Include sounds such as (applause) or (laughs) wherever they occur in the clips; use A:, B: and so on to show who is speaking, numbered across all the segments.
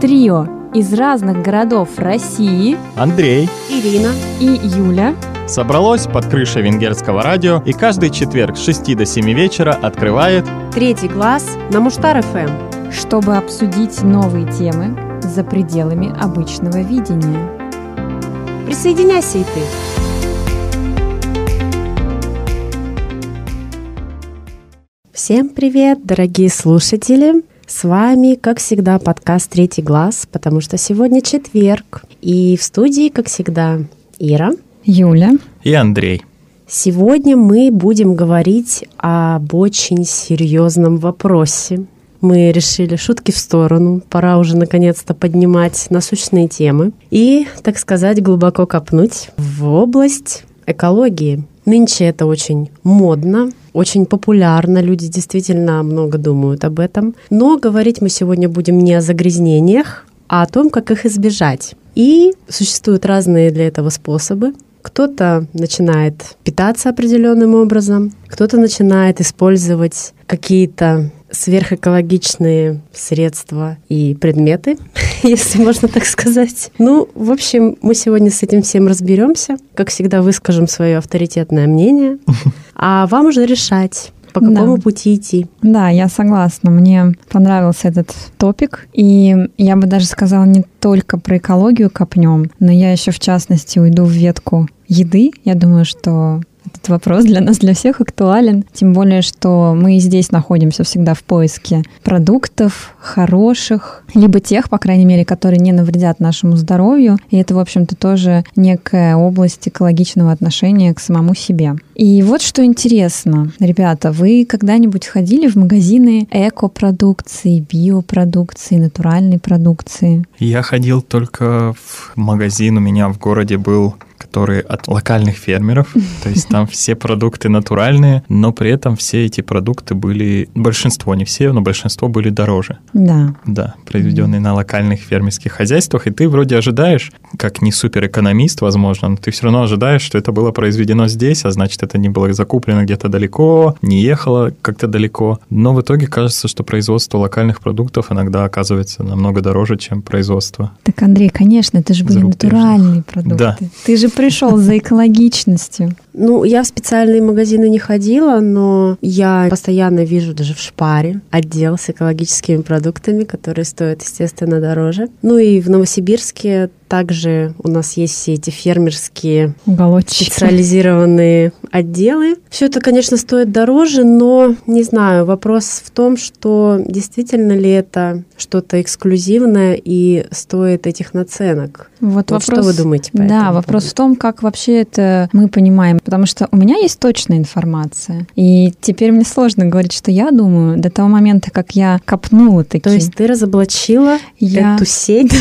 A: Трио из разных городов России
B: Андрей
C: Ирина
A: и Юля
B: собралось под крышей венгерского радио и каждый четверг с 6 до 7 вечера открывает
C: третий класс на Муштар ФМ,
A: чтобы обсудить новые темы за пределами обычного видения.
C: Присоединяйся и ты. Всем привет, дорогие слушатели! С вами, как всегда, подкаст «Третий глаз», потому что сегодня четверг. И в студии, как всегда, Ира,
A: Юля
B: и Андрей.
C: Сегодня мы будем говорить об очень серьезном вопросе. Мы решили шутки в сторону, пора уже наконец-то поднимать насущные темы и, так сказать, глубоко копнуть в область экологии. Нынче это очень модно, очень популярно, люди действительно много думают об этом. Но говорить мы сегодня будем не о загрязнениях, а о том, как их избежать. И существуют разные для этого способы. Кто-то начинает питаться определенным образом, кто-то начинает использовать какие-то сверхэкологичные средства и предметы, (laughs) если можно так сказать. Ну, в общем, мы сегодня с этим всем разберемся. Как всегда, выскажем свое авторитетное мнение, (laughs) а вам уже решать, по какому да. пути идти.
A: Да, я согласна. Мне понравился этот топик. И я бы даже сказала, не только про экологию копнем, но я еще в частности уйду в ветку еды. Я думаю, что этот вопрос для нас, для всех актуален. Тем более, что мы здесь находимся всегда в поиске продуктов хороших, либо тех, по крайней мере, которые не навредят нашему здоровью. И это, в общем-то, тоже некая область экологичного отношения к самому себе. И вот что интересно, ребята, вы когда-нибудь ходили в магазины экопродукции, биопродукции, натуральной продукции?
B: Я ходил только в магазин, у меня в городе был которые от локальных фермеров, (laughs) то есть там все продукты натуральные, но при этом все эти продукты были, большинство, не все, но большинство были дороже.
A: Да.
B: Да, произведенные на локальных фермерских хозяйствах, и ты вроде ожидаешь, как не суперэкономист, возможно, но ты все равно ожидаешь, что это было произведено здесь, а значит, это не было закуплено где-то далеко, не ехало как-то далеко. Но в итоге кажется, что производство локальных продуктов иногда оказывается намного дороже, чем производство.
A: Так, Андрей, конечно, это же были натуральные продукты.
B: Да.
A: Ты же пришел за экологичностью.
C: Ну, я в специальные магазины не ходила, но я постоянно вижу даже в Шпаре отдел с экологическими продуктами, которые стоят, естественно, дороже. Ну и в Новосибирске также у нас есть все эти фермерские
A: Уголочки.
C: специализированные отделы. Все это, конечно, стоит дороже, но не знаю, вопрос в том, что действительно ли это что-то эксклюзивное и стоит этих наценок.
A: Вот, вот вопрос,
C: что вы думаете по
A: Да, вопрос поводу? в том, как вообще это мы понимаем, потому что у меня есть точная информация, и теперь мне сложно говорить, что я думаю до того момента, как я копнула такие.
C: То есть ты разоблачила я... эту сеть?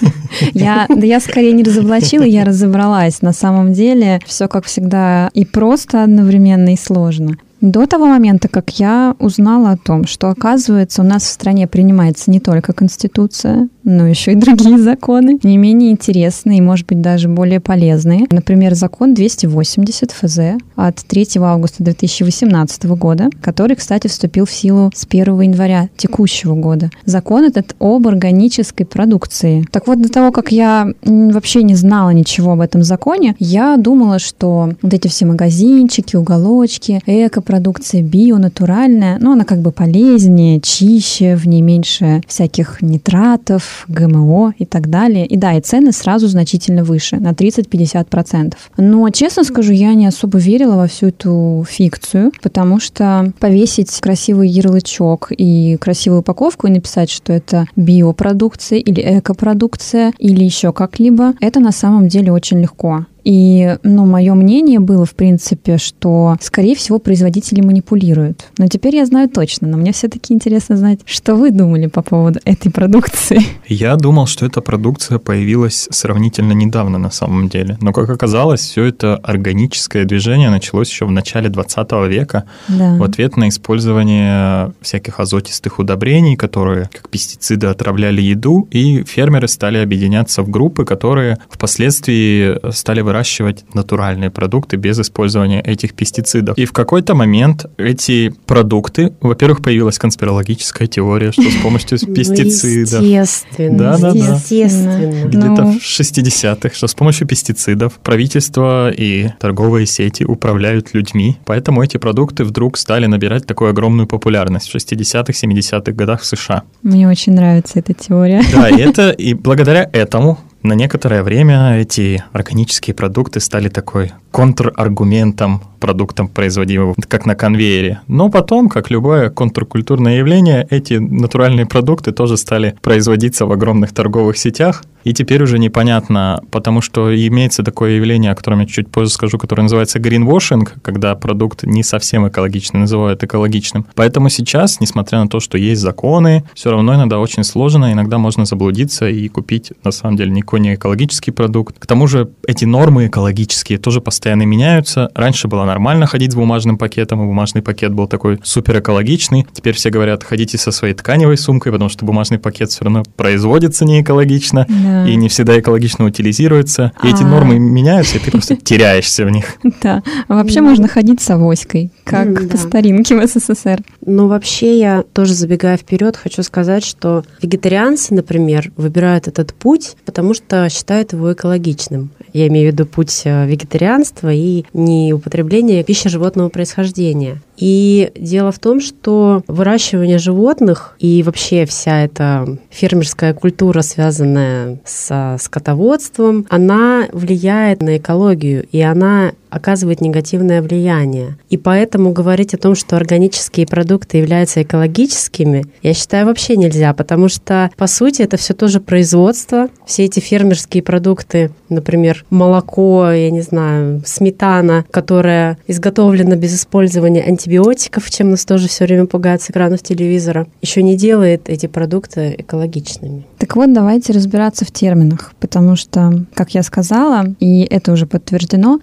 C: (laughs)
A: Я да я скорее не разоблачила, я разобралась. На самом деле все, как всегда, и просто одновременно, и сложно. До того момента, как я узнала о том, что, оказывается, у нас в стране принимается не только Конституция, но еще и другие законы, не менее интересные и, может быть, даже более полезные. Например, закон 280 ФЗ от 3 августа 2018 года, который, кстати, вступил в силу с 1 января текущего года. Закон этот об органической продукции. Так вот, до того, как я вообще не знала ничего об этом законе, я думала, что вот эти все магазинчики, уголочки, эко продукция био, натуральная, но она как бы полезнее, чище, в ней меньше всяких нитратов, ГМО и так далее. И да, и цены сразу значительно выше, на 30-50%. Но, честно скажу, я не особо верила во всю эту фикцию, потому что повесить красивый ярлычок и красивую упаковку и написать, что это биопродукция или экопродукция или еще как-либо, это на самом деле очень легко. И, ну, мое мнение было, в принципе, что, скорее всего, производители манипулируют. Но теперь я знаю точно, но мне все-таки интересно знать, что вы думали по поводу этой продукции.
B: Я думал, что эта продукция появилась сравнительно недавно на самом деле. Но, как оказалось, все это органическое движение началось еще в начале 20 века
A: да.
B: в ответ на использование всяких азотистых удобрений, которые, как пестициды, отравляли еду, и фермеры стали объединяться в группы, которые впоследствии стали выращивать натуральные продукты без использования этих пестицидов. И в какой-то момент эти продукты, во-первых, появилась конспирологическая теория, что с помощью
C: Ну,
B: пестицидов...
C: Естественно.
B: Да, да, да.
C: Естественно.
B: Где-то
A: Ну.
B: в 60-х, что с помощью пестицидов правительство и торговые сети управляют людьми. Поэтому эти продукты вдруг стали набирать такую огромную популярность в 60-х, 70-х годах в США.
A: Мне очень нравится эта теория.
B: Да, и это и благодаря этому на некоторое время эти органические продукты стали такой контраргументом продуктам, производимым как на конвейере. Но потом, как любое контркультурное явление, эти натуральные продукты тоже стали производиться в огромных торговых сетях. И теперь уже непонятно, потому что имеется такое явление, о котором я чуть позже скажу, которое называется гринвошинг, когда продукт не совсем экологичный называют экологичным. Поэтому сейчас, несмотря на то, что есть законы, все равно иногда очень сложно, иногда можно заблудиться и купить на самом деле никакой не экологический продукт. К тому же эти нормы экологические тоже постоянно меняются. Раньше было нормально ходить с бумажным пакетом, и бумажный пакет был такой супер экологичный. Теперь все говорят, ходите со своей тканевой сумкой, потому что бумажный пакет все равно производится не экологично
A: Да.
B: И не всегда экологично утилизируется. И эти
A: А.
B: нормы меняются, и ты просто (laughs) теряешься в них.
A: Да. А вообще
C: Ну.
A: можно ходить с авоськой, как по старинке в СССР.
C: Но вообще я тоже забегая вперед, хочу сказать, что вегетарианцы, например, выбирают этот путь, потому что считают его экологичным. Я имею в виду путь э, вегетарианства и не употребления пищи животного происхождения. И дело в том, что выращивание животных и вообще вся эта фермерская культура, связанная со скотоводством, она влияет на экологию, и она оказывает негативное влияние. И поэтому говорить о том, что органические продукты являются экологическими, я считаю, вообще нельзя, потому что, по сути, это все тоже производство. Все эти фермерские продукты, например, молоко, я не знаю, сметана, которая изготовлена без использования антибиотиков, чем нас тоже все время пугают с экранов телевизора, еще не делает эти продукты экологичными.
A: Так вот, давайте разбираться в терминах, потому что, как я сказала, и это уже подтверждено,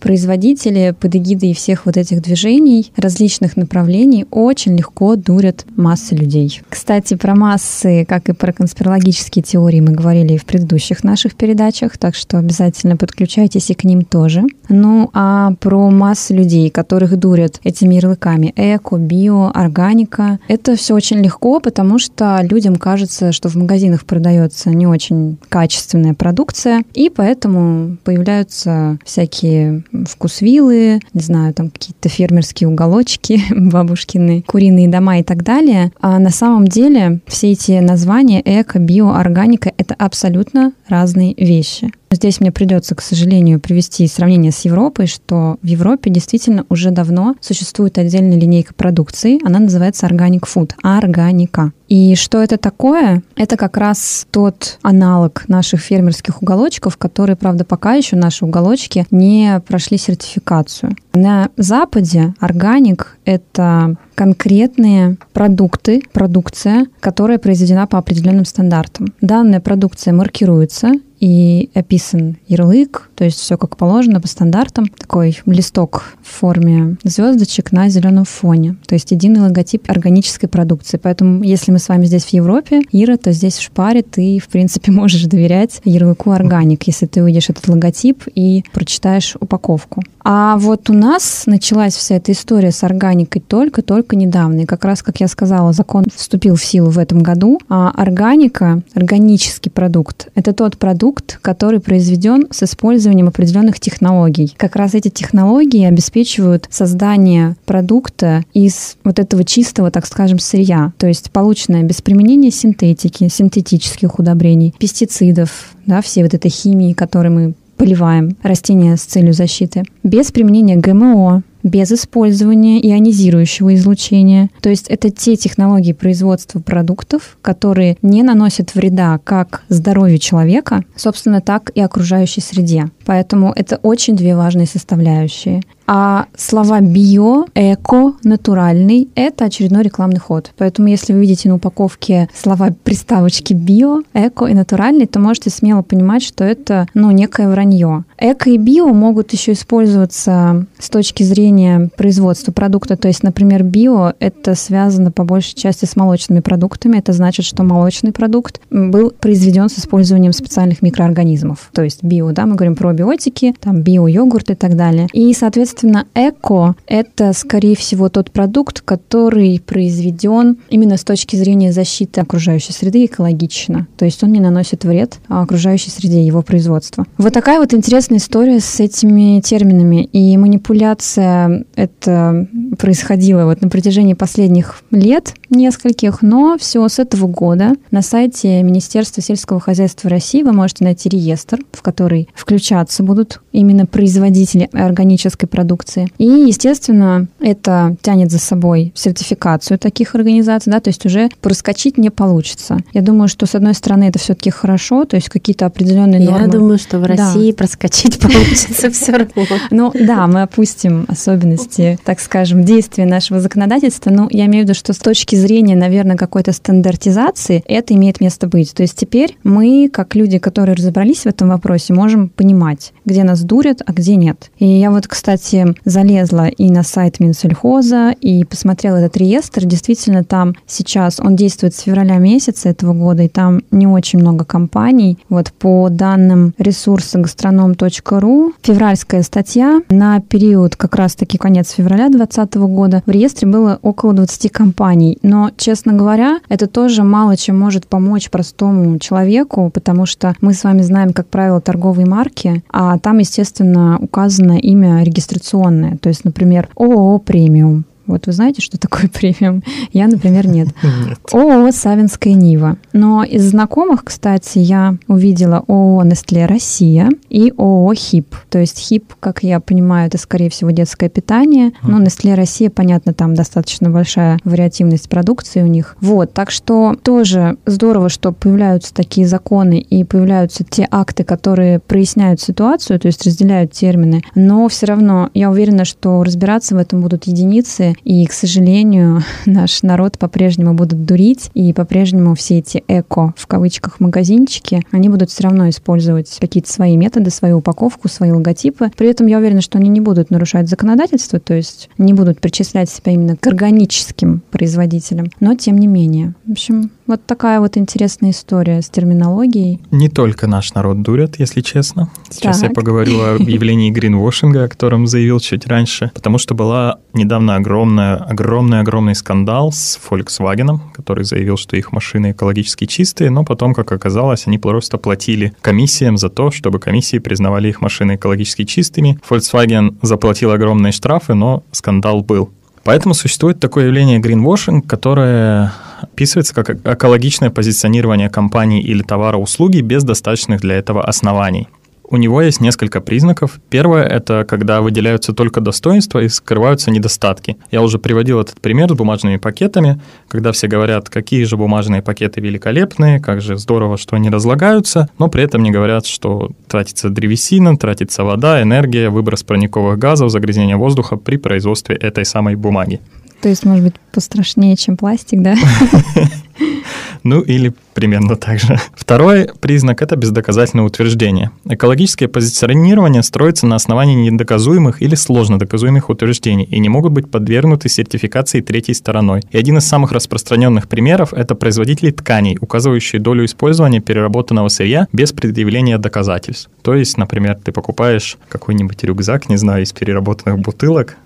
A: производители под эгидой всех вот этих движений различных направлений очень легко дурят массы людей. Кстати, про массы, как и про конспирологические теории мы говорили и в предыдущих наших передачах, так что обязательно подключайтесь и к ним тоже. Ну, а про массы людей, которых дурят этими ярлыками эко, био, органика, это все очень легко, потому что людям кажется, что в магазинах продается не очень качественная продукция, и поэтому появляются всякие вкусвилы, не знаю, там какие-то фермерские уголочки, (laughs) бабушкины, куриные дома и так далее. А на самом деле все эти названия эко, био, органика — это абсолютно разные вещи. Здесь мне придется, к сожалению, привести сравнение с Европой, что в Европе действительно уже давно существует отдельная линейка продукции. Она называется Organic Food, органика. И что это такое? Это как раз тот аналог наших фермерских уголочков, которые, правда, пока еще наши уголочки не прошли сертификацию. На Западе органик — это конкретные продукты, продукция, которая произведена по определенным стандартам. Данная продукция маркируется и описан ярлык, то есть все как положено по стандартам. Такой листок в форме звездочек на зеленом фоне. То есть единый логотип органической продукции. Поэтому, если мы с вами здесь в Европе, Ира, то здесь в шпаре ты, в принципе, (laughs) можешь доверять ярлыку органик, если ты увидишь этот логотип и прочитаешь упаковку. А вот у нас началась вся эта история с органикой только-только недавно. И как раз, как я сказала, закон вступил в силу в этом году. А органика, органический продукт, это тот продукт, который произведен с использованием определенных технологий. Как раз эти технологии обеспечивают создание продукта из вот этого чистого, так скажем, сырья. То есть полученное без применения синтетики, синтетических удобрений, пестицидов, да, всей вот этой химии, которой мы поливаем растения с целью защиты, без применения ГМО, без использования ионизирующего излучения. То есть это те технологии производства продуктов, которые не наносят вреда как здоровью человека, собственно, так и окружающей среде. Поэтому это очень две важные составляющие. А слова био, эко, натуральный — это очередной рекламный ход. Поэтому если вы видите на упаковке слова приставочки био, эко и натуральный, то можете смело понимать, что это ну, некое вранье. Эко и био могут еще использоваться с точки зрения производства продукта. То есть, например, био — это связано по большей части с молочными продуктами. Это значит, что молочный продукт был произведен с использованием специальных микроорганизмов. То есть био, да, мы говорим про пробиотики, там био-йогурт и так далее. И, соответственно, эко — это, скорее всего, тот продукт, который произведен именно с точки зрения защиты окружающей среды экологично. То есть он не наносит вред окружающей среде его производства. Вот такая вот интересная история с этими терминами. И манипуляция это происходила вот на протяжении последних лет нескольких, но все с этого года на сайте Министерства сельского хозяйства России вы можете найти реестр, в который включаться будут именно производители органической продукции. И, естественно, это тянет за собой сертификацию таких организаций, да, то есть уже проскочить не получится. Я думаю, что, с одной стороны, это все-таки хорошо, то есть какие-то определенные нормы.
C: Я думаю, что в России да. проскочить (laughs) получится все равно.
A: Ну да, мы опустим особенности, так скажем, действия нашего законодательства. Но я имею в виду, что с точки зрения, наверное, какой-то стандартизации, это имеет место быть. То есть теперь мы, как люди, которые разобрались в этом вопросе, можем понимать, где нас дурят, а где нет. И я вот, кстати, залезла и на сайт Минсельхоза, и посмотрела этот реестр. Действительно, там сейчас он действует с февраля месяца этого года, и там не очень много компаний. Вот по данным ресурса gastronom.ru, февральская статья на период как раз-таки конец февраля 2020 года в реестре было около 20 компаний. Но, честно говоря, это тоже мало чем может помочь простому человеку, потому что мы с вами знаем, как правило, торговые марки, а там, естественно, указано имя регистрационное. То есть, например, ООО «Премиум», вот вы знаете, что такое (laughs) премиум? Я, например, нет. нет. ООО «Савинская Нива». Но из знакомых, кстати, я увидела ООО «Нестле Россия» и ООО «ХИП». То есть «ХИП», как я понимаю, это, скорее всего, детское питание. Но «Нестле Россия», понятно, там достаточно большая вариативность продукции у них. Вот, так что тоже здорово, что появляются такие законы и появляются те акты, которые проясняют ситуацию, то есть разделяют термины. Но все равно я уверена, что разбираться в этом будут единицы, и, к сожалению, (laughs) наш народ по-прежнему будут дурить, и по-прежнему все эти эко, в кавычках, магазинчики, они будут все равно использовать какие-то свои методы, свою упаковку, свои логотипы. При этом я уверена, что они не будут нарушать законодательство, то есть не будут причислять себя именно к органическим производителям. Но тем не менее. В общем, вот такая вот интересная история с терминологией.
B: Не только наш народ дурят, если честно. Сейчас так. я поговорю о (laughs) объявлении гринвошинга, о котором заявил чуть раньше, потому что была недавно огромная, огромный, огромный скандал с Volkswagen, который заявил, что их машины экологически чистые, но потом, как оказалось, они просто платили комиссиям за то, чтобы комиссии признавали их машины экологически чистыми. Volkswagen заплатил огромные штрафы, но скандал был. Поэтому существует такое явление greenwashing, которое описывается как экологичное позиционирование компании или товара-услуги без достаточных для этого оснований. У него есть несколько признаков. Первое — это когда выделяются только достоинства и скрываются недостатки. Я уже приводил этот пример с бумажными пакетами, когда все говорят, какие же бумажные пакеты великолепные, как же здорово, что они разлагаются, но при этом не говорят, что тратится древесина, тратится вода, энергия, выброс парниковых газов, загрязнение воздуха при производстве этой самой бумаги.
A: То есть, может быть, пострашнее, чем пластик, да? (laughs)
B: Ну, или примерно так же. Второй признак – это бездоказательное утверждение. Экологическое позиционирование строится на основании недоказуемых или сложно доказуемых утверждений и не могут быть подвергнуты сертификации третьей стороной. И один из самых распространенных примеров – это производители тканей, указывающие долю использования переработанного сырья без предъявления доказательств. То есть, например, ты покупаешь какой-нибудь рюкзак, не знаю, из переработанных бутылок,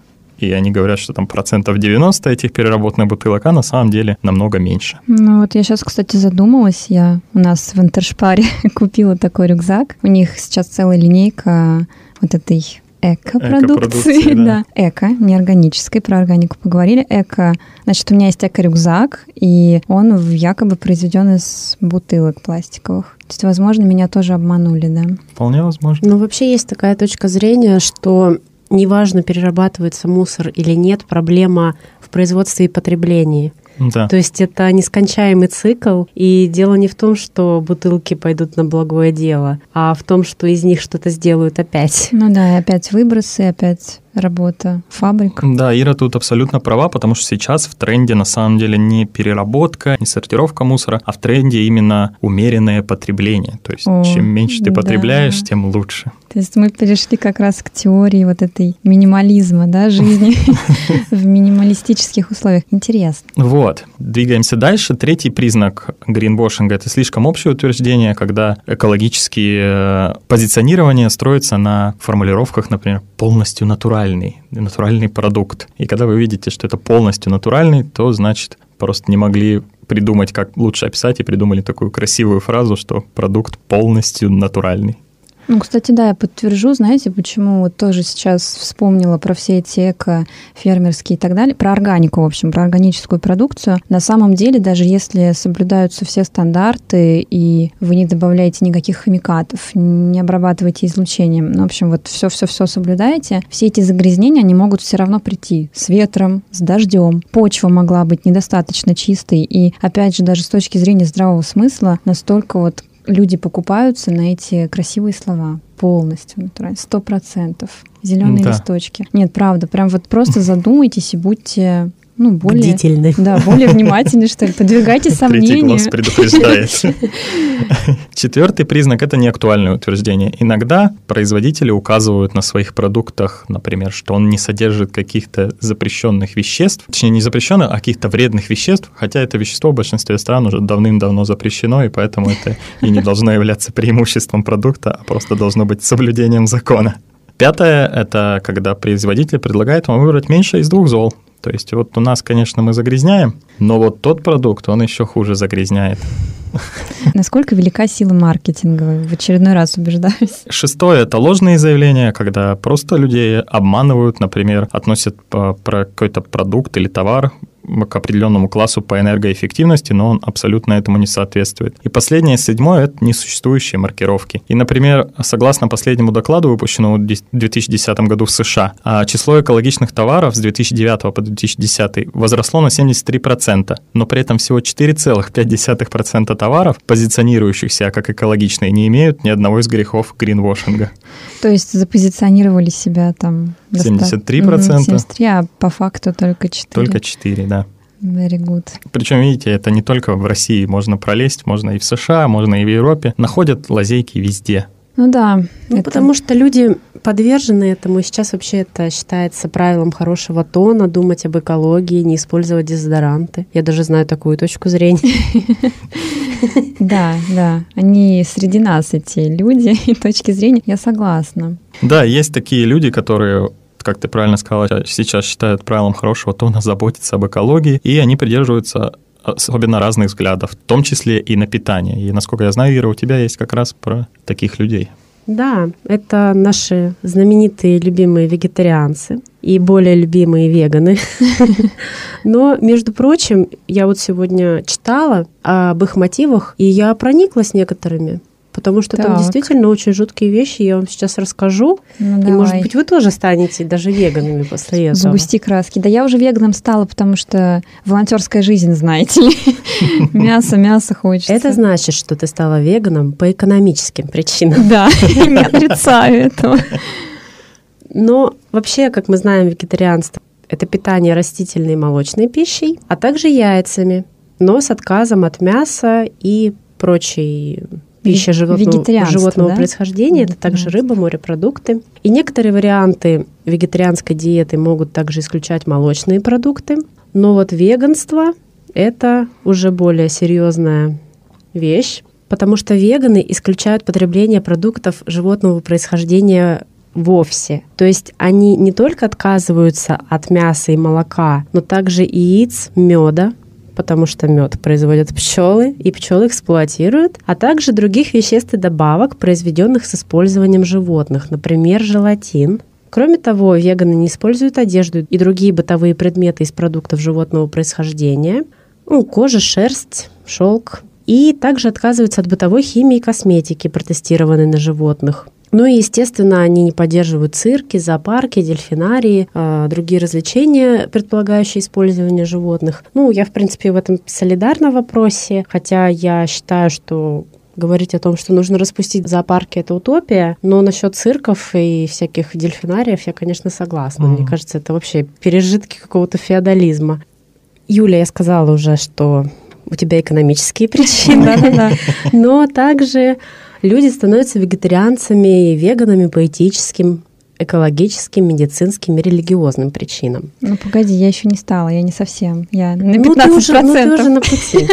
B: и они говорят, что там процентов 90 этих переработанных бутылок, а на самом деле намного меньше.
A: Ну вот я сейчас, кстати, задумалась, я у нас в Интершпаре (laughs) купила такой рюкзак, у них сейчас целая линейка вот этой эко-продукции, эко да. (laughs) да. Эко, не органической, про органику поговорили. Эко, значит, у меня есть эко-рюкзак, и он якобы произведен из бутылок пластиковых. То есть, возможно, меня тоже обманули, да?
B: Вполне возможно.
C: Ну, вообще есть такая точка зрения, что неважно, перерабатывается мусор или нет, проблема в производстве и потреблении.
B: Да.
C: То есть это нескончаемый цикл, и дело не в том, что бутылки пойдут на благое дело, а в том, что из них что-то сделают опять.
A: Ну да, и опять выбросы, опять работа фабрик.
B: Да, Ира тут абсолютно права, потому что сейчас в тренде на самом деле не переработка, не сортировка мусора, а в тренде именно умеренное потребление. То есть О, чем меньше ты потребляешь, да. тем лучше.
A: То есть мы перешли как раз к теории вот этой минимализма, да, жизни (laughs) в минималистических условиях. Интересно.
B: Вот. Двигаемся дальше. Третий признак гринвошинга – это слишком общее утверждение, когда экологические э, позиционирования строятся на формулировках, например, полностью натуральный, натуральный продукт. И когда вы видите, что это полностью натуральный, то значит просто не могли придумать, как лучше описать, и придумали такую красивую фразу, что продукт полностью натуральный.
A: Ну, кстати, да, я подтвержу, знаете, почему вот тоже сейчас вспомнила про все эти эко, фермерские и так далее, про органику, в общем, про органическую продукцию. На самом деле, даже если соблюдаются все стандарты, и вы не добавляете никаких химикатов, не обрабатываете излучением, ну, в общем, вот все-все-все соблюдаете, все эти загрязнения, они могут все равно прийти с ветром, с дождем. Почва могла быть недостаточно чистой, и, опять же, даже с точки зрения здравого смысла, настолько вот люди покупаются на эти красивые слова полностью натурально, сто процентов. Зеленые да. листочки. Нет, правда, прям вот просто задумайтесь и будьте ну, более...
C: Бдительны.
A: Да, более внимательны, что ли. Подвергайте сомнения. Третий
B: глаз предупреждает. (laughs) Четвертый признак – это неактуальное утверждение. Иногда производители указывают на своих продуктах, например, что он не содержит каких-то запрещенных веществ, точнее, не запрещенных, а каких-то вредных веществ, хотя это вещество в большинстве стран уже давным-давно запрещено, и поэтому это и не должно являться преимуществом продукта, а просто должно быть соблюдением закона. Пятое – это когда производитель предлагает вам выбрать меньше из двух зол. То есть вот у нас, конечно, мы загрязняем, но вот тот продукт, он еще хуже загрязняет.
A: Насколько велика сила маркетинга? В очередной раз убеждаюсь.
B: Шестое – это ложные заявления, когда просто людей обманывают, например, относят про какой-то продукт или товар к определенному классу по энергоэффективности, но он абсолютно этому не соответствует. И последнее, седьмое, это несуществующие маркировки. И, например, согласно последнему докладу, выпущенному в 2010 году в США, а число экологичных товаров с 2009 по 2010 возросло на 73%, но при этом всего 4,5% товаров, позиционирующих себя как экологичные, не имеют ни одного из грехов гринвошинга.
A: То есть запозиционировали себя там
B: 73%.
A: 73, а по факту только 4.
B: Только 4, да.
A: Very good.
B: Причем, видите, это не только в России можно пролезть, можно и в США, можно и в Европе. Находят лазейки везде.
A: Ну да.
C: Ну, это... потому что люди подвержены этому. И сейчас вообще это считается правилом хорошего тона, думать об экологии, не использовать дезодоранты. Я даже знаю такую точку зрения. (laughs)
A: Да, да. Они среди нас, эти люди, (laughs) и точки зрения. Я согласна.
B: Да, есть такие люди, которые как ты правильно сказала, сейчас считают правилом хорошего тона заботиться об экологии, и они придерживаются особенно разных взглядов, в том числе и на питание. И, насколько я знаю, Ира, у тебя есть как раз про таких людей.
C: Да, это наши знаменитые любимые вегетарианцы и более любимые веганы. (laughs) Но, между прочим, я вот сегодня читала об их мотивах, и я прониклась некоторыми потому что так. там действительно очень жуткие вещи. Я вам сейчас расскажу. Ну, и, давай. может быть, вы тоже станете даже веганами после этого.
A: Сгусти краски. Да я уже веганом стала, потому что волонтерская жизнь, знаете ли. (laughs) Мясо, мясо хочется.
C: Это значит, что ты стала веганом по экономическим причинам.
A: Да, не отрицаю этого.
C: Но вообще, как мы знаем, вегетарианство – это питание растительной и молочной пищей, а также яйцами, но с отказом от мяса и прочей пища животного, животного да? происхождения, это также рыба, морепродукты. И некоторые варианты вегетарианской диеты могут также исключать молочные продукты. Но вот веганство – это уже более серьезная вещь, потому что веганы исключают потребление продуктов животного происхождения вовсе. То есть они не только отказываются от мяса и молока, но также яиц, меда, потому что мед производят пчелы, и пчелы эксплуатируют, а также других веществ и добавок, произведенных с использованием животных, например, желатин. Кроме того, веганы не используют одежду и другие бытовые предметы из продуктов животного происхождения, ну, кожа, шерсть, шелк, и также отказываются от бытовой химии и косметики, протестированной на животных. Ну и, естественно, они не поддерживают цирки, зоопарки, дельфинарии, э, другие развлечения, предполагающие использование животных. Ну, я, в принципе, в этом солидарна в вопросе, хотя я считаю, что говорить о том, что нужно распустить зоопарки, это утопия. Но насчет цирков и всяких дельфинариев я, конечно, согласна. Mm-hmm. Мне кажется, это вообще пережитки какого-то феодализма. Юля, я сказала уже, что у тебя экономические причины, (laughs) но также люди становятся вегетарианцами и веганами по этическим экологическим, медицинским и религиозным причинам.
A: Ну, погоди, я еще не стала, я не совсем. Я на 15%.
C: Ну, ты уже, ну, ты уже на пути.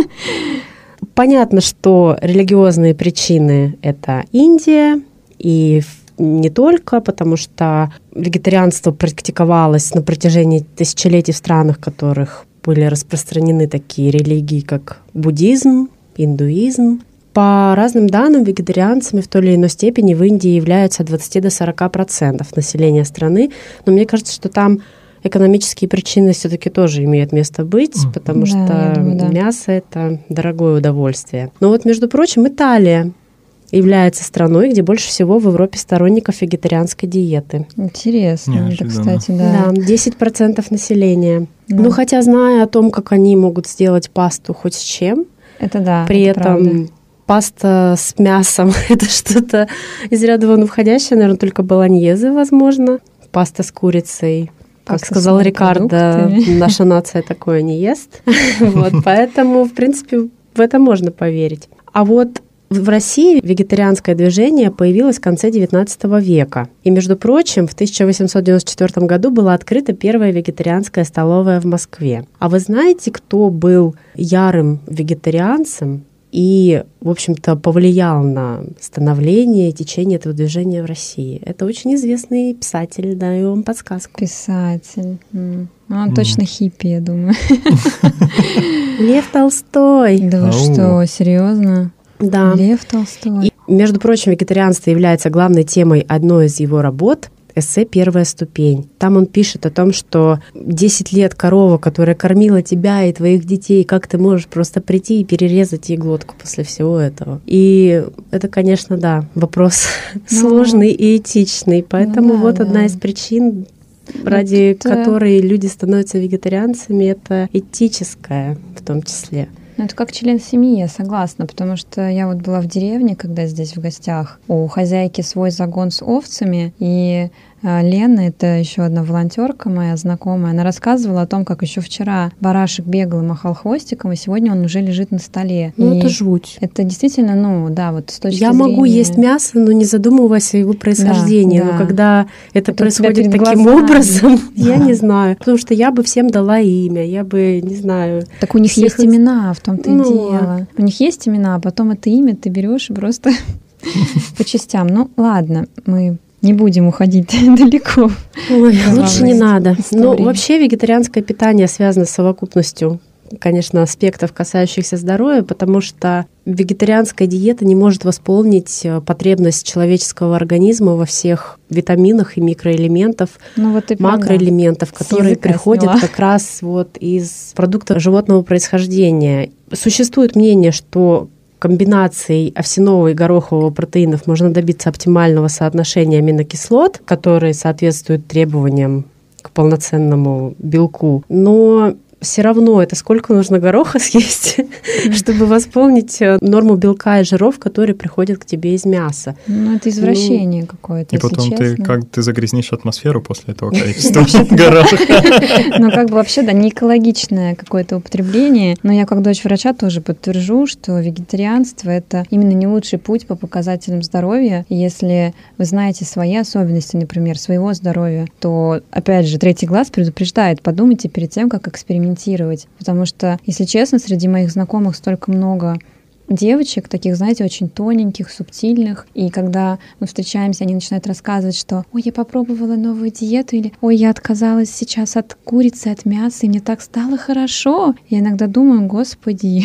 C: (laughs) Понятно, что религиозные причины — это Индия, и не только, потому что вегетарианство практиковалось на протяжении тысячелетий в странах, в которых были распространены такие религии, как буддизм, индуизм. По разным данным, вегетарианцами в той или иной степени в Индии являются от 20 до 40 процентов населения страны, но мне кажется, что там экономические причины все-таки тоже имеют место быть, потому да, что думаю, да. мясо это дорогое удовольствие. Но вот, между прочим, Италия является страной, где больше всего в Европе сторонников вегетарианской диеты.
A: Интересно, это, кстати, да.
C: Да, 10% населения. Да. Ну, хотя зная о том, как они могут сделать пасту хоть с чем,
A: это да.
C: При
A: это
C: этом
A: правда.
C: Паста с мясом (laughs) это что-то из ряда вон входящее, наверное, только баланьезы, возможно. Паста с курицей. Как сказал Рикардо, (laughs) наша нация такое не ест. (laughs) вот, поэтому, в принципе, в это можно поверить. А вот в России вегетарианское движение появилось в конце XIX века. И, между прочим, в 1894 году была открыта первая вегетарианская столовая в Москве. А вы знаете, кто был ярым вегетарианцем и, в общем-то, повлиял на становление и течение этого движения в России. Это очень известный писатель, даю вам подсказку.
A: Писатель. Mm. Он mm. точно хиппи, я думаю. (laughs)
C: Лев Толстой.
A: Да вы что, серьезно?
C: Да.
A: Лев Толстой.
C: И, между прочим, вегетарианство является главной темой одной из его работ эссе «Первая ступень». Там он пишет о том, что 10 лет корова, которая кормила тебя и твоих детей, как ты можешь просто прийти и перерезать ей глотку после всего этого. И это, конечно, да, вопрос ну, сложный и этичный. Поэтому ну, да, вот да. одна из причин, ради это... которой люди становятся вегетарианцами, это этическая в том числе.
A: Ну, это как член семьи, я согласна, потому что я вот была в деревне, когда здесь в гостях, у хозяйки свой загон с овцами, и Лена, это еще одна волонтерка моя знакомая, она рассказывала о том, как еще вчера барашек бегал и махал хвостиком, и сегодня он уже лежит на столе.
C: Ну, и это жуть.
A: Это действительно, ну, да, вот с точки
C: Я
A: зрения...
C: могу есть мясо, но не задумываясь о его происхождении. Да, да. Но когда это, это происходит таким глазами. образом, (laughs) я не знаю. Потому что я бы всем дала имя, я бы, не знаю...
A: Так у них всех... есть имена, в том-то ну, и дело. У них есть имена, а потом это имя ты берешь и просто (laughs) по частям. Ну, ладно, мы не будем уходить (laughs) далеко.
C: Ой, лучше не надо. Ну, вообще вегетарианское питание связано с совокупностью конечно, аспектов, касающихся здоровья, потому что вегетарианская диета не может восполнить э, потребность человеческого организма во всех витаминах и микроэлементов, ну, вот и макроэлементов, которые приходят сняла. как раз вот из продуктов животного происхождения. Существует мнение, что комбинацией овсяного и горохового протеинов можно добиться оптимального соотношения аминокислот, которые соответствуют требованиям к полноценному белку. Но все равно это сколько нужно гороха (laughs) съесть, чтобы восполнить э, норму белка и жиров, которые приходят к тебе из мяса.
A: Ну, это извращение ну, какое-то,
B: И потом ты как ты загрязнишь атмосферу после этого (laughs) количества (laughs) гороха.
A: Ну, как бы вообще, да, не экологичное какое-то употребление. Но я как дочь врача тоже подтвержу, что вегетарианство — это именно не лучший путь по показателям здоровья. Если вы знаете свои особенности, например, своего здоровья, то, опять же, третий глаз предупреждает, подумайте перед тем, как экспериментировать комментировать. Потому что, если честно, среди моих знакомых столько много девочек, таких, знаете, очень тоненьких, субтильных. И когда мы встречаемся, они начинают рассказывать, что «Ой, я попробовала новую диету» или «Ой, я отказалась сейчас от курицы, от мяса, и мне так стало хорошо». Я иногда думаю, господи,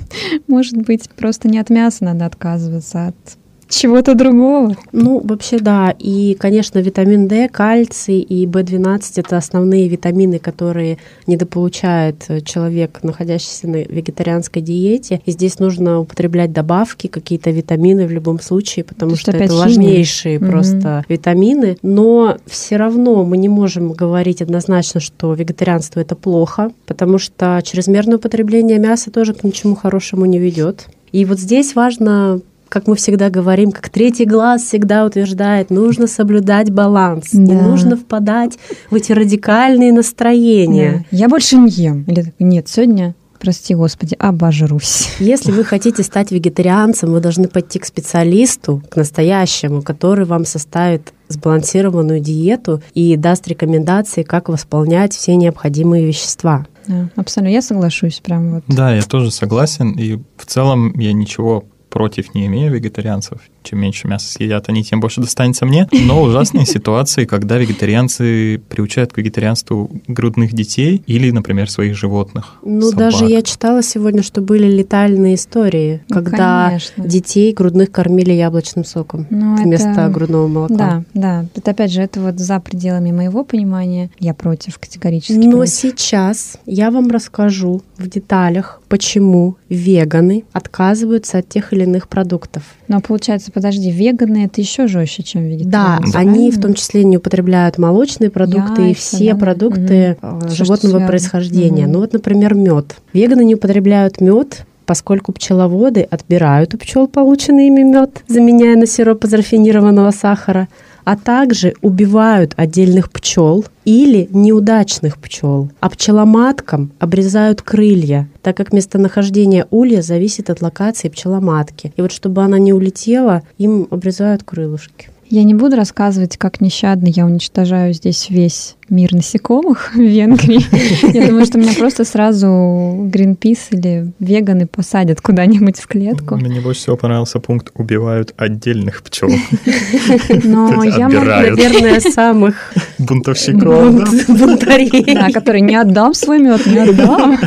A: (laughs) может быть, просто не от мяса надо отказываться, а от чего-то другого.
C: Ну, вообще, да. И, конечно, витамин D, кальций и В12 — это основные витамины, которые недополучает человек, находящийся на вегетарианской диете. И здесь нужно употреблять добавки, какие-то витамины в любом случае, потому То, что, что это химия. важнейшие угу. просто витамины. Но все равно мы не можем говорить однозначно, что вегетарианство — это плохо, потому что чрезмерное употребление мяса тоже к ничему хорошему не ведет. И вот здесь важно как мы всегда говорим, как третий глаз всегда утверждает, нужно соблюдать баланс,
A: Да.
C: не нужно впадать в эти радикальные настроения.
A: Да. Я больше не ем. Или нет, сегодня, прости господи, обожрусь.
C: Если вы хотите стать вегетарианцем, вы должны пойти к специалисту, к настоящему, который вам составит сбалансированную диету и даст рекомендации, как восполнять все необходимые вещества.
A: Да, абсолютно, я соглашусь прям вот.
B: Да, я тоже согласен. И в целом я ничего против не имею вегетарианцев. Чем меньше мяса съедят они, тем больше достанется мне. Но ужасные (laughs) ситуации, когда вегетарианцы приучают к вегетарианству грудных детей или, например, своих животных.
C: Ну,
B: собак.
C: даже я читала сегодня, что были летальные истории,
A: Ну,
C: когда
A: конечно.
C: детей грудных кормили яблочным соком
A: Ну,
C: вместо
A: это-
C: грудного молока.
A: Да, да. Это опять же, это вот за пределами моего понимания. Я против категорически.
C: Но
A: против.
C: сейчас я вам расскажу в деталях, почему веганы отказываются от тех или иных продуктов.
A: Но получается, подожди, веганы это еще жестче, чем
C: Да,
A: вегетарианцы.
C: они
A: правильно?
C: в том числе не употребляют молочные продукты и
A: Яйца,
C: все
A: да.
C: продукты
A: что
C: животного
A: связано.
C: происхождения.
A: Мгм.
C: Ну вот, например, мед. Веганы не употребляют мед, поскольку пчеловоды отбирают у пчел полученный ими мед, заменяя на сироп из рафинированного сахара, а также убивают отдельных пчел или неудачных пчел. А пчеломаткам обрезают крылья, так как местонахождение улья зависит от локации пчеломатки. И вот чтобы она не улетела, им обрезают крылышки.
A: Я не буду рассказывать, как нещадно я уничтожаю здесь весь мир насекомых (laughs) в Венгрии. Я думаю, что меня просто сразу Гринпис или веганы посадят куда-нибудь в клетку.
B: Мне больше всего понравился пункт «убивают отдельных пчел (laughs)
A: Но я могу...
C: Наверное, самых
B: бунтовщиков».
C: бунтарей.
A: Да, который не отдам свой мед, не отдам.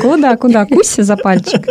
A: Куда, куда? Куси за пальчик.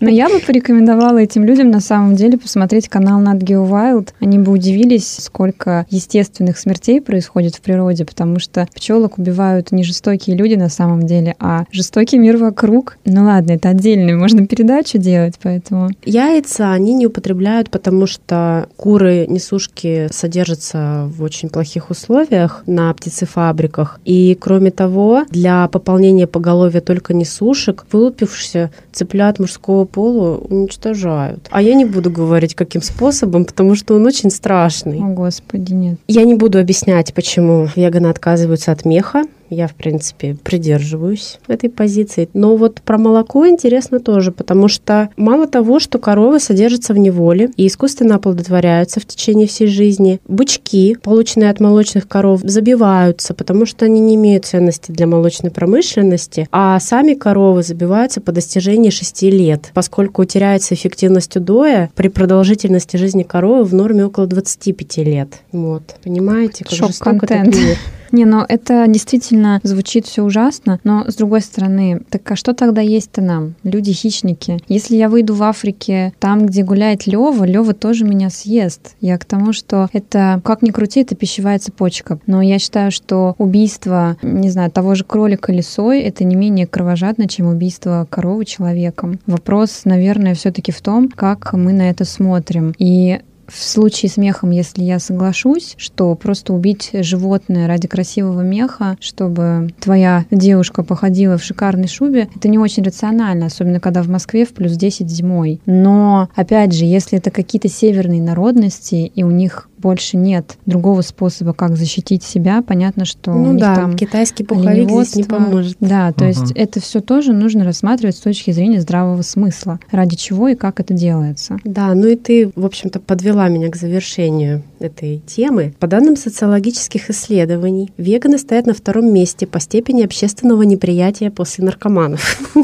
A: Но я бы порекомендовала этим людям на самом деле посмотреть канал Nat Geo Wild. Они бы удивились, сколько естественных смертей происходит в природе, потому что пчелок убивают не жестокие люди на самом деле, а жестокий мир вокруг. Ну ладно, это отдельно, можно передачу делать, поэтому...
C: Яйца они не употребляют, потому что куры несушки содержатся в очень плохих условиях на птицефабриках. И кроме того, для пополнения поголовья только несушек вылупившихся цыплят мужского пола уничтожают. А я не буду говорить, каким способом, потому что он очень страшный.
A: О, господи, нет.
C: Я не буду объяснять, почему веганы отказываются от меха. Я, в принципе, придерживаюсь этой позиции. Но вот про молоко интересно тоже, потому что мало того, что коровы содержатся в неволе и искусственно оплодотворяются в течение всей жизни, бычки, полученные от молочных коров, забиваются, потому что они не имеют ценности для молочной промышленности, а сами коровы забиваются по достижении 6 лет, поскольку теряется эффективность удоя при продолжительности жизни коровы в норме около 25 лет. Вот, понимаете, как жесток этот мир. (laughs)
A: Не, ну это действительно звучит все ужасно, но с другой стороны, так а что тогда есть-то нам, люди-хищники? Если я выйду в Африке, там, где гуляет Лева, Лева тоже меня съест. Я к тому, что это, как ни крути, это пищевая цепочка. Но я считаю, что убийство, не знаю, того же кролика лисой, это не менее кровожадно, чем убийство коровы человеком. Вопрос, наверное, все-таки в том, как мы на это смотрим. И в случае с мехом, если я соглашусь, что просто убить животное ради красивого меха, чтобы твоя девушка походила в шикарной шубе, это не очень рационально, особенно когда в Москве в плюс 10 зимой. Но, опять же, если это какие-то северные народности, и у них больше нет другого способа, как защитить себя, понятно, что у
C: Ну
A: них
C: да,
A: там
C: китайский пуховик здесь не поможет.
A: Да, то
B: Мгм.
A: есть это все тоже нужно рассматривать с точки зрения здравого смысла. Ради чего и как это делается.
C: Да, ну и ты, в общем-то, подвела меня к завершению этой темы. По данным социологических исследований, веганы стоят на втором месте по степени общественного неприятия после наркоманов. (laughs)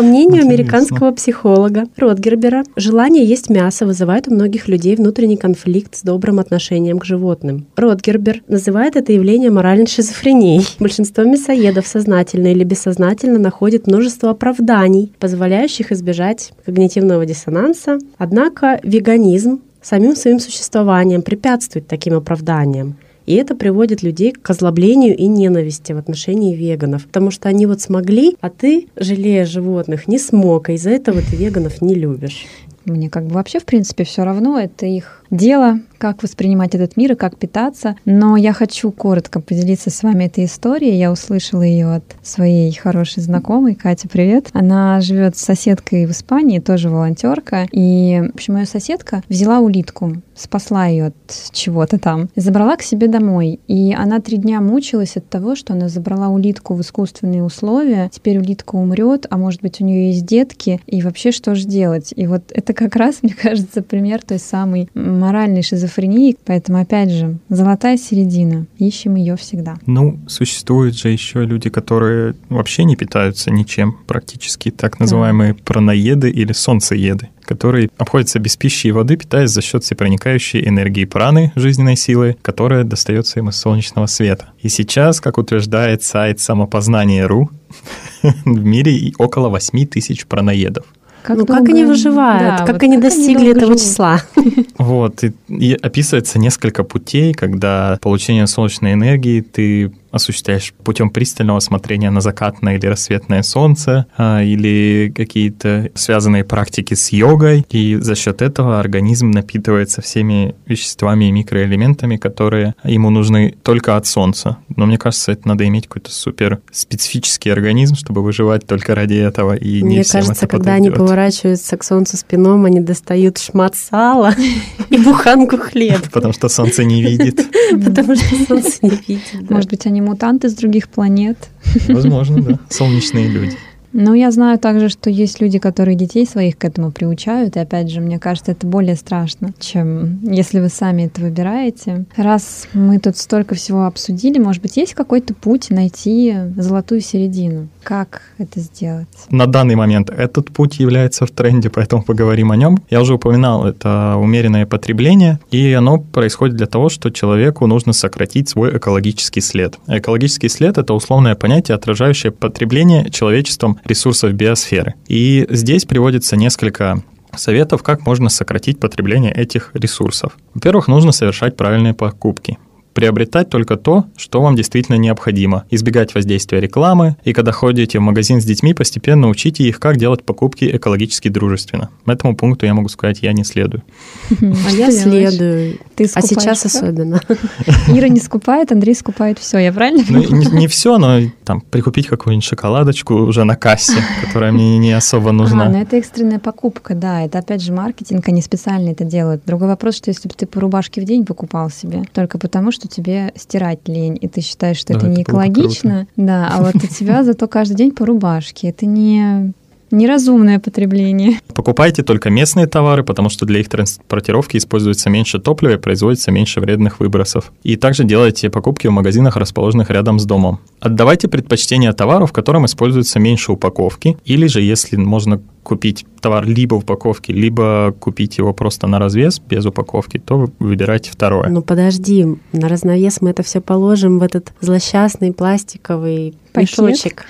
C: По мнению
B: Интересно.
C: американского психолога Ротгербера, желание есть мясо вызывает у многих людей внутренний конфликт с добрым отношением к животным. Ротгербер называет это явление моральной шизофренией. Большинство мясоедов сознательно или бессознательно находит множество оправданий, позволяющих избежать когнитивного диссонанса. Однако веганизм самим своим существованием препятствует таким оправданиям. И это приводит людей к озлоблению и ненависти в отношении веганов. Потому что они вот смогли, а ты, жалея животных, не смог, а из-за этого ты веганов не любишь.
A: Мне как бы вообще, в принципе, все равно, это их дело, как воспринимать этот мир и как питаться. Но я хочу коротко поделиться с вами этой историей. Я услышала ее от своей хорошей знакомой. Катя, привет. Она живет с соседкой в Испании, тоже волонтерка. И, в общем, ее соседка взяла улитку, спасла ее от чего-то там, забрала к себе домой. И она три дня мучилась от того, что она забрала улитку в искусственные условия. Теперь улитка умрет, а может быть у нее есть детки. И вообще что же делать? И вот это как раз, (laughs) мне кажется, пример той самой моральной шизофрении поэтому, опять же, золотая середина. Ищем ее всегда.
B: Ну, существуют же еще люди, которые вообще не питаются ничем практически, так называемые да. праноеды или солнцееды которые обходятся без пищи и воды, питаясь за счет всепроникающей энергии праны, жизненной силы, которая достается им из солнечного света. И сейчас, как утверждает сайт самопознания.ру, (laughs) в мире около 8 тысяч праноедов.
C: Как ну, долго... как они выживают? Да, как вот они как достигли они этого живут? числа? (laughs)
B: Вот, и, и описывается несколько путей, когда получение солнечной энергии ты осуществляешь путем пристального смотрения на закатное или рассветное солнце, а, или какие-то связанные практики с йогой, и за счет этого организм напитывается всеми веществами и микроэлементами, которые ему нужны только от солнца. Но мне кажется, это надо иметь какой-то супер специфический организм, чтобы выживать только ради этого, и
C: мне
B: не
C: всем кажется,
B: это
C: когда они поворачиваются к солнцу спином, они достают шмат сала (laughs) и буханку хлеба.
B: Потому что солнце не видит. (laughs)
C: Потому что солнце не видит.
A: Может быть, они они мутанты с других планет.
B: Возможно, да. (laughs) Солнечные люди.
A: Ну, я знаю также, что есть люди, которые детей своих к этому приучают, и опять же, мне кажется, это более страшно, чем если вы сами это выбираете. Раз мы тут столько всего обсудили, может быть, есть какой-то путь найти золотую середину? Как это сделать?
B: На данный момент этот путь является в тренде, поэтому поговорим о нем. Я уже упоминал, это умеренное потребление, и оно происходит для того, что человеку нужно сократить свой экологический след. Экологический след — это условное понятие, отражающее потребление человечеством ресурсов биосферы. И здесь приводится несколько советов, как можно сократить потребление этих ресурсов. Во-первых, нужно совершать правильные покупки приобретать только то, что вам действительно необходимо, избегать воздействия рекламы, и когда ходите в магазин с детьми, постепенно учите их, как делать покупки экологически дружественно. Этому пункту я могу сказать, я не следую.
C: А я следую. Ты а сейчас особенно. (laughs)
A: Ира не скупает, Андрей скупает все, я правильно
B: ну, не, не все, но там прикупить какую-нибудь шоколадочку уже на кассе, которая мне не особо нужна.
A: А, ну это экстренная покупка, да, это опять же маркетинг, они специально это делают. Другой вопрос, что если бы ты по рубашке в день покупал себе, только потому, что тебе стирать лень, и ты считаешь, что да, это не экологично, да, а вот у тебя зато каждый день по рубашке. Это не Неразумное потребление.
B: Покупайте только местные товары, потому что для их транспортировки используется меньше топлива и производится меньше вредных выбросов. И также делайте покупки в магазинах, расположенных рядом с домом. Отдавайте предпочтение товару, в котором используется меньше упаковки, или же, если можно купить товар либо в упаковке, либо купить его просто на развес без упаковки, то вы выбирайте второе.
C: Ну подожди, на разновес мы это все положим в этот злосчастный пластиковый мешочек.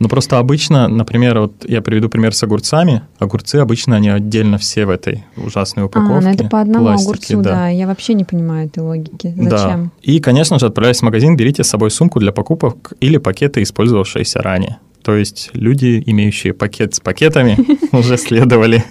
B: Ну просто обычно, например, вот я приведу пример с огурцами. Огурцы обычно они отдельно все в этой ужасной упаковке. А, ну
A: это по одному пластике, огурцу, да. да. Я вообще не понимаю этой логики. Зачем? Да.
B: И, конечно же, отправляясь в магазин, берите с собой сумку для покупок или пакеты, использовавшиеся ранее. То есть люди, имеющие пакет с пакетами, (laughs) уже следовали.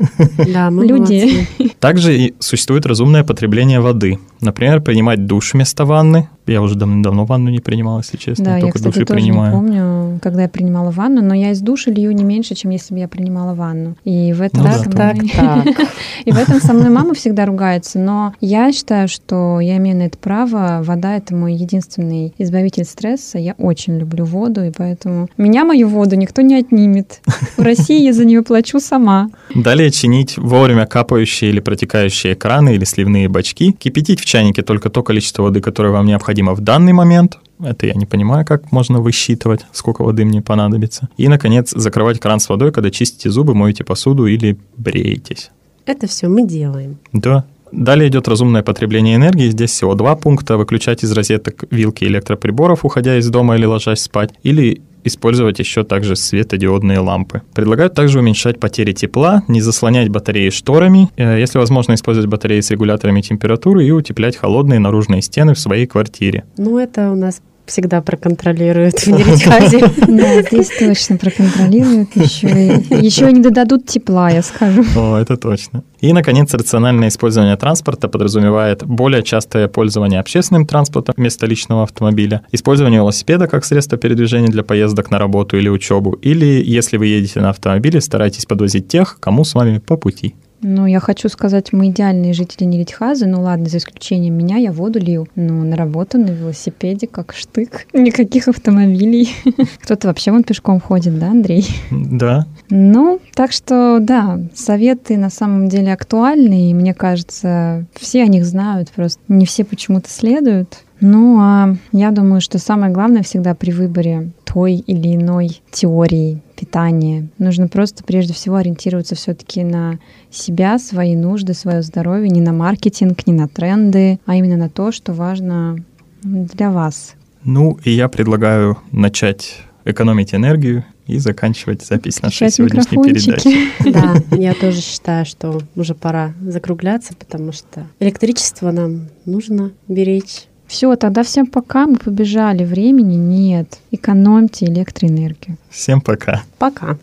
C: Да, мы
A: люди.
B: Также существует разумное потребление воды. Например, принимать душ вместо ванны. Я уже давно, давно ванну не принимала, если честно.
A: Да,
B: я, только
A: кстати,
B: души
A: тоже
B: принимаю.
A: не помню, когда я принимала ванну, но я из души лью не меньше, чем если бы я принимала ванну. И в этом
C: ну, так, так, так. (laughs)
A: И в этом со мной мама всегда ругается, но я считаю, что я имею на это право. Вода — это мой единственный избавитель стресса. Я очень люблю воду, и поэтому меня мою воду никто не отнимет. В России я за нее плачу сама.
B: Далее чинить вовремя капающие или протекающие краны или сливные бачки, кипятить в чайнике только то количество воды, которое вам необходимо в данный момент, это я не понимаю, как можно высчитывать, сколько воды мне понадобится. И, наконец, закрывать кран с водой, когда чистите зубы, моете посуду или бреетесь.
C: Это все мы делаем.
B: Да. Далее идет разумное потребление энергии. Здесь всего два пункта. Выключать из розеток вилки электроприборов, уходя из дома или ложась спать. Или использовать еще также светодиодные лампы. Предлагают также уменьшать потери тепла, не заслонять батареи шторами, э, если возможно использовать батареи с регуляторами температуры и утеплять холодные наружные стены в своей квартире.
C: Ну, это у нас всегда проконтролируют в (laughs) Неритхазе.
A: Да, здесь точно проконтролируют. Еще и, еще и не додадут тепла, я скажу.
B: О, это точно. И, наконец, рациональное использование транспорта подразумевает более частое пользование общественным транспортом вместо личного автомобиля, использование велосипеда как средство передвижения для поездок на работу или учебу, или, если вы едете на автомобиле, старайтесь подвозить тех, кому с вами по пути.
A: Ну, я хочу сказать, мы идеальные жители Неритхазы. Ну ладно, за исключением меня, я воду лью. Ну, на работу на велосипеде, как штык. (laughs) Никаких автомобилей. (laughs) Кто-то вообще вон пешком ходит, да, Андрей?
B: Да.
A: Ну, так что, да, советы на самом деле актуальны, и мне кажется, все о них знают, просто не все почему-то следуют. Ну, а я думаю, что самое главное всегда при выборе той или иной теории питания нужно просто прежде всего ориентироваться все-таки на себя, свои нужды, свое здоровье, не на маркетинг, не на тренды, а именно на то, что важно для вас.
B: Ну, и я предлагаю начать экономить энергию и заканчивать запись нашей сегодняшней передачи. (laughs)
C: Да, я тоже считаю, что уже пора закругляться, потому что электричество нам нужно беречь.
A: Все, тогда всем пока, мы побежали. Времени нет. Экономьте электроэнергию.
B: Всем пока.
C: Пока.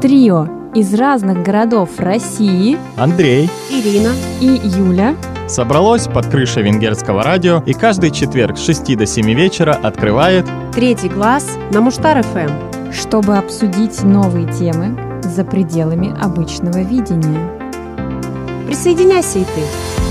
A: Трио из разных городов России
B: Андрей,
C: Ирина
A: и Юля
B: собралось под крышей венгерского радио и каждый четверг с 6 до 7 вечера открывает
C: Третий глаз на Муштар-ФМ,
A: чтобы обсудить новые темы за пределами обычного видения.
C: Присоединяйся и ты.